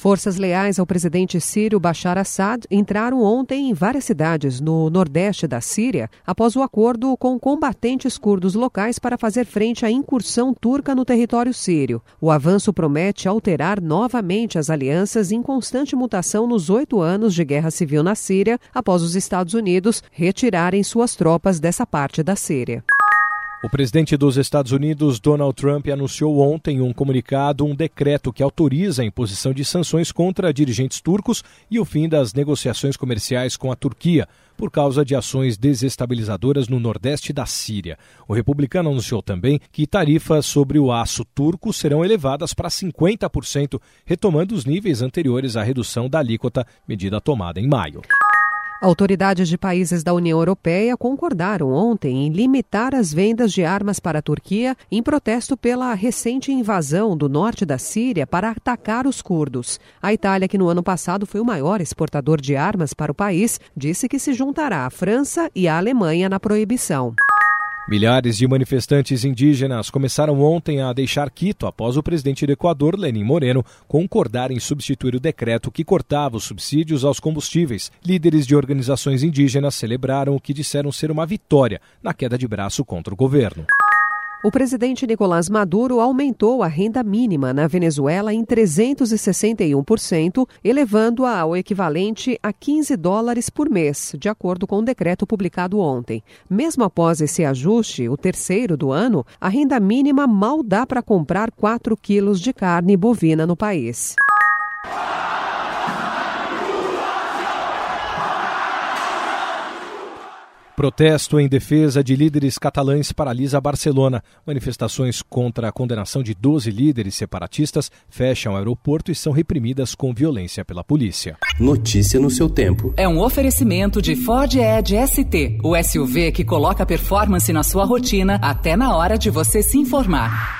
Forças leais ao presidente sírio Bashar Assad entraram ontem em várias cidades no nordeste da Síria após o acordo com combatentes curdos locais para fazer frente à incursão turca no território sírio. O avanço promete alterar novamente as alianças em constante mutação nos oito anos de guerra civil na Síria após os Estados Unidos retirarem suas tropas dessa parte da Síria. O presidente dos Estados Unidos, Donald Trump, anunciou ontem em um comunicado um decreto que autoriza a imposição de sanções contra dirigentes turcos e o fim das negociações comerciais com a Turquia, por causa de ações desestabilizadoras no nordeste da Síria. O republicano anunciou também que tarifas sobre o aço turco serão elevadas para 50%, retomando os níveis anteriores à redução da alíquota, medida tomada em maio. Autoridades de países da União Europeia concordaram ontem em limitar as vendas de armas para a Turquia em protesto pela recente invasão do norte da Síria para atacar os curdos. A Itália, que no ano passado foi o maior exportador de armas para o país, disse que se juntará à França e à Alemanha na proibição. Milhares de manifestantes indígenas começaram ontem a deixar Quito após o presidente do Equador, Lenin Moreno, concordar em substituir o decreto que cortava os subsídios aos combustíveis. Líderes de organizações indígenas celebraram o que disseram ser uma vitória na queda de braço contra o governo. O presidente Nicolás Maduro aumentou a renda mínima na Venezuela em 361%, elevando-a ao equivalente a 15 dólares por mês, de acordo com o um decreto publicado ontem. Mesmo após esse ajuste, o terceiro do ano, a renda mínima mal dá para comprar 4 quilos de carne bovina no país. Protesto em defesa de líderes catalães paralisa Barcelona. Manifestações contra a condenação de 12 líderes separatistas fecham o aeroporto e são reprimidas com violência pela polícia. Notícia no seu tempo. É um oferecimento de Ford Edge ST, o SUV que coloca performance na sua rotina até na hora de você se informar.